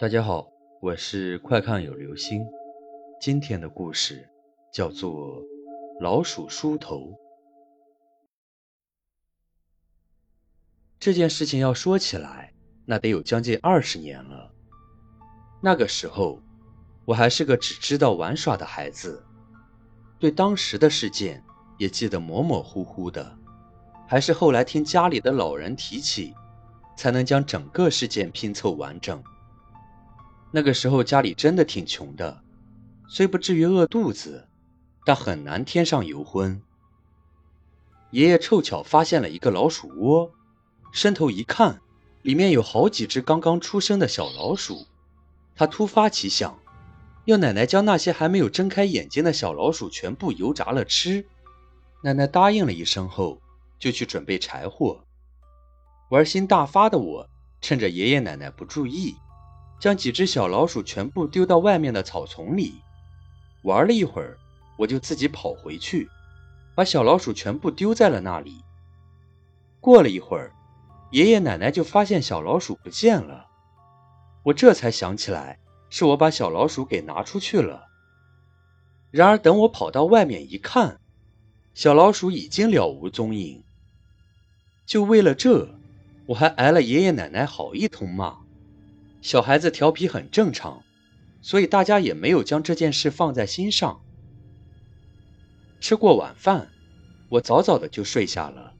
大家好，我是快看有流星。今天的故事叫做《老鼠梳头》。这件事情要说起来，那得有将近二十年了。那个时候，我还是个只知道玩耍的孩子，对当时的事件也记得模模糊糊的，还是后来听家里的老人提起，才能将整个事件拼凑完整。那个时候家里真的挺穷的，虽不至于饿肚子，但很难添上油荤。爷爷凑巧发现了一个老鼠窝，伸头一看，里面有好几只刚刚出生的小老鼠。他突发奇想，要奶奶将那些还没有睁开眼睛的小老鼠全部油炸了吃。奶奶答应了一声后，就去准备柴火。玩心大发的我，趁着爷爷奶奶不注意。将几只小老鼠全部丢到外面的草丛里，玩了一会儿，我就自己跑回去，把小老鼠全部丢在了那里。过了一会儿，爷爷奶奶就发现小老鼠不见了，我这才想起来是我把小老鼠给拿出去了。然而等我跑到外面一看，小老鼠已经了无踪影。就为了这，我还挨了爷爷奶奶好一通骂。小孩子调皮很正常，所以大家也没有将这件事放在心上。吃过晚饭，我早早的就睡下了。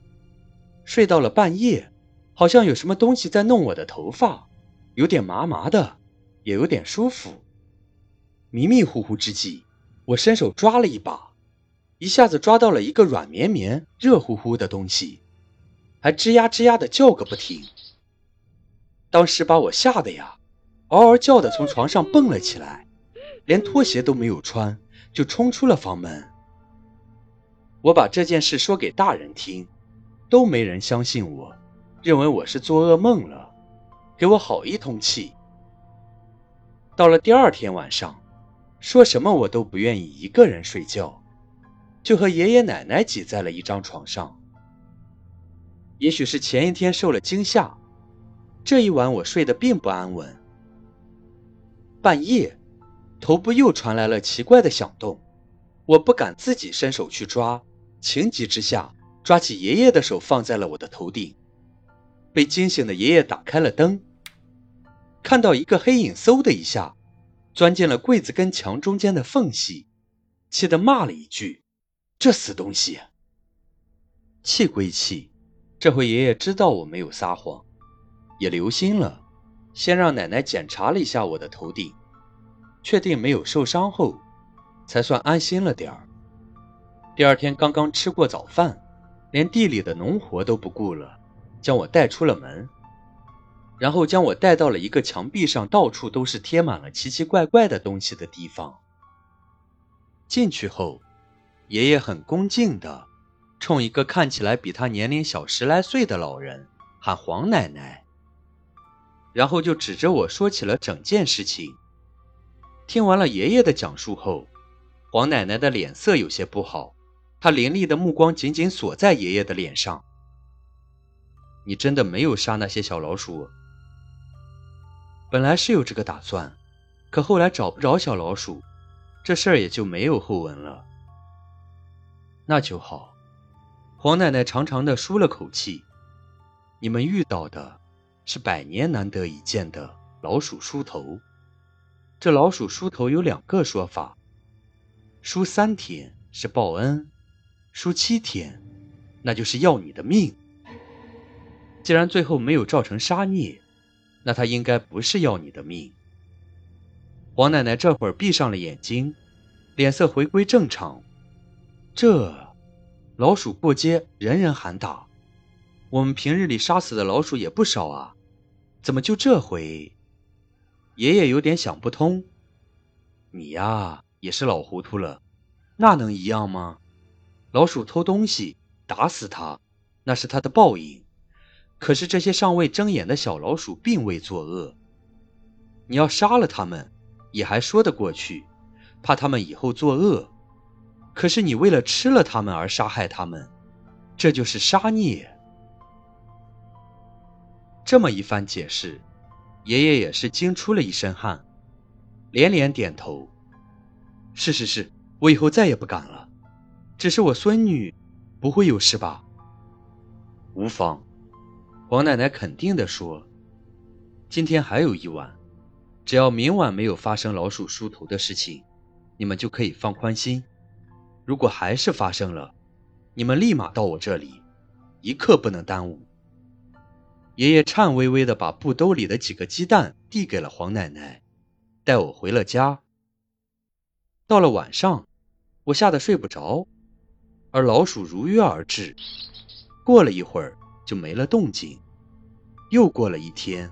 睡到了半夜，好像有什么东西在弄我的头发，有点麻麻的，也有点舒服。迷迷糊糊之际，我伸手抓了一把，一下子抓到了一个软绵绵、热乎乎的东西，还吱呀吱呀的叫个不停。当时把我吓得呀，嗷嗷叫的从床上蹦了起来，连拖鞋都没有穿，就冲出了房门。我把这件事说给大人听，都没人相信我，认为我是做噩梦了，给我好一通气。到了第二天晚上，说什么我都不愿意一个人睡觉，就和爷爷奶奶挤在了一张床上。也许是前一天受了惊吓。这一晚我睡得并不安稳。半夜，头部又传来了奇怪的响动，我不敢自己伸手去抓，情急之下抓起爷爷的手放在了我的头顶。被惊醒的爷爷打开了灯，看到一个黑影，嗖的一下钻进了柜子跟墙中间的缝隙，气得骂了一句：“这死东西！”气归气，这回爷爷知道我没有撒谎。也留心了，先让奶奶检查了一下我的头顶，确定没有受伤后，才算安心了点儿。第二天刚刚吃过早饭，连地里的农活都不顾了，将我带出了门，然后将我带到了一个墙壁上到处都是贴满了奇奇怪怪的东西的地方。进去后，爷爷很恭敬地冲一个看起来比他年龄小十来岁的老人喊：“黄奶奶。”然后就指着我说起了整件事情。听完了爷爷的讲述后，黄奶奶的脸色有些不好，她凌厉的目光紧紧锁在爷爷的脸上。你真的没有杀那些小老鼠？本来是有这个打算，可后来找不着小老鼠，这事儿也就没有后文了。那就好。黄奶奶长长的舒了口气。你们遇到的。是百年难得一见的老鼠梳头。这老鼠梳头有两个说法：梳三天是报恩，梳七天那就是要你的命。既然最后没有造成杀孽，那他应该不是要你的命。黄奶奶这会儿闭上了眼睛，脸色回归正常。这老鼠过街，人人喊打。我们平日里杀死的老鼠也不少啊。怎么就这回？爷爷有点想不通。你呀，也是老糊涂了，那能一样吗？老鼠偷东西，打死它，那是它的报应。可是这些尚未睁眼的小老鼠并未作恶，你要杀了它们，也还说得过去，怕它们以后作恶。可是你为了吃了它们而杀害它们，这就是杀孽。这么一番解释，爷爷也是惊出了一身汗，连连点头：“是是是，我以后再也不敢了。只是我孙女不会有事吧？”无妨，黄奶奶肯定地说：“今天还有一晚，只要明晚没有发生老鼠梳头的事情，你们就可以放宽心。如果还是发生了，你们立马到我这里，一刻不能耽误。”爷爷颤巍巍地把布兜里的几个鸡蛋递给了黄奶奶，带我回了家。到了晚上，我吓得睡不着，而老鼠如约而至。过了一会儿就没了动静。又过了一天，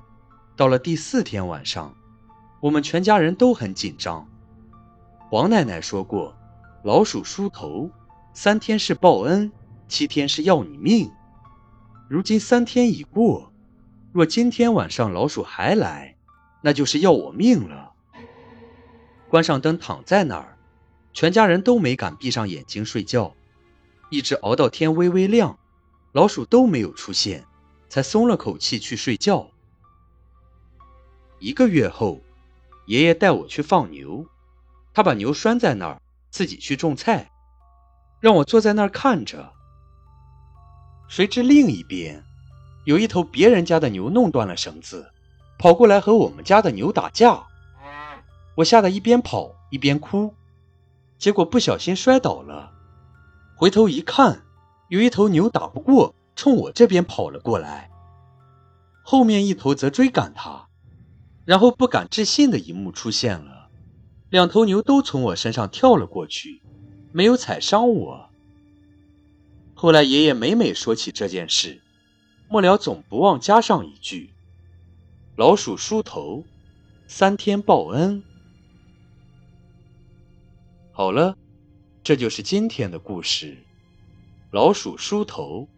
到了第四天晚上，我们全家人都很紧张。黄奶奶说过，老鼠梳头，三天是报恩，七天是要你命。如今三天已过。若今天晚上老鼠还来，那就是要我命了。关上灯，躺在那儿，全家人都没敢闭上眼睛睡觉，一直熬到天微微亮，老鼠都没有出现，才松了口气去睡觉。一个月后，爷爷带我去放牛，他把牛拴在那儿，自己去种菜，让我坐在那儿看着。谁知另一边。有一头别人家的牛弄断了绳子，跑过来和我们家的牛打架，我吓得一边跑一边哭，结果不小心摔倒了。回头一看，有一头牛打不过，冲我这边跑了过来，后面一头则追赶他，然后不敢置信的一幕出现了：两头牛都从我身上跳了过去，没有踩伤我。后来爷爷每每说起这件事。末了，总不忘加上一句：“老鼠梳头，三天报恩。”好了，这就是今天的故事。老鼠梳头。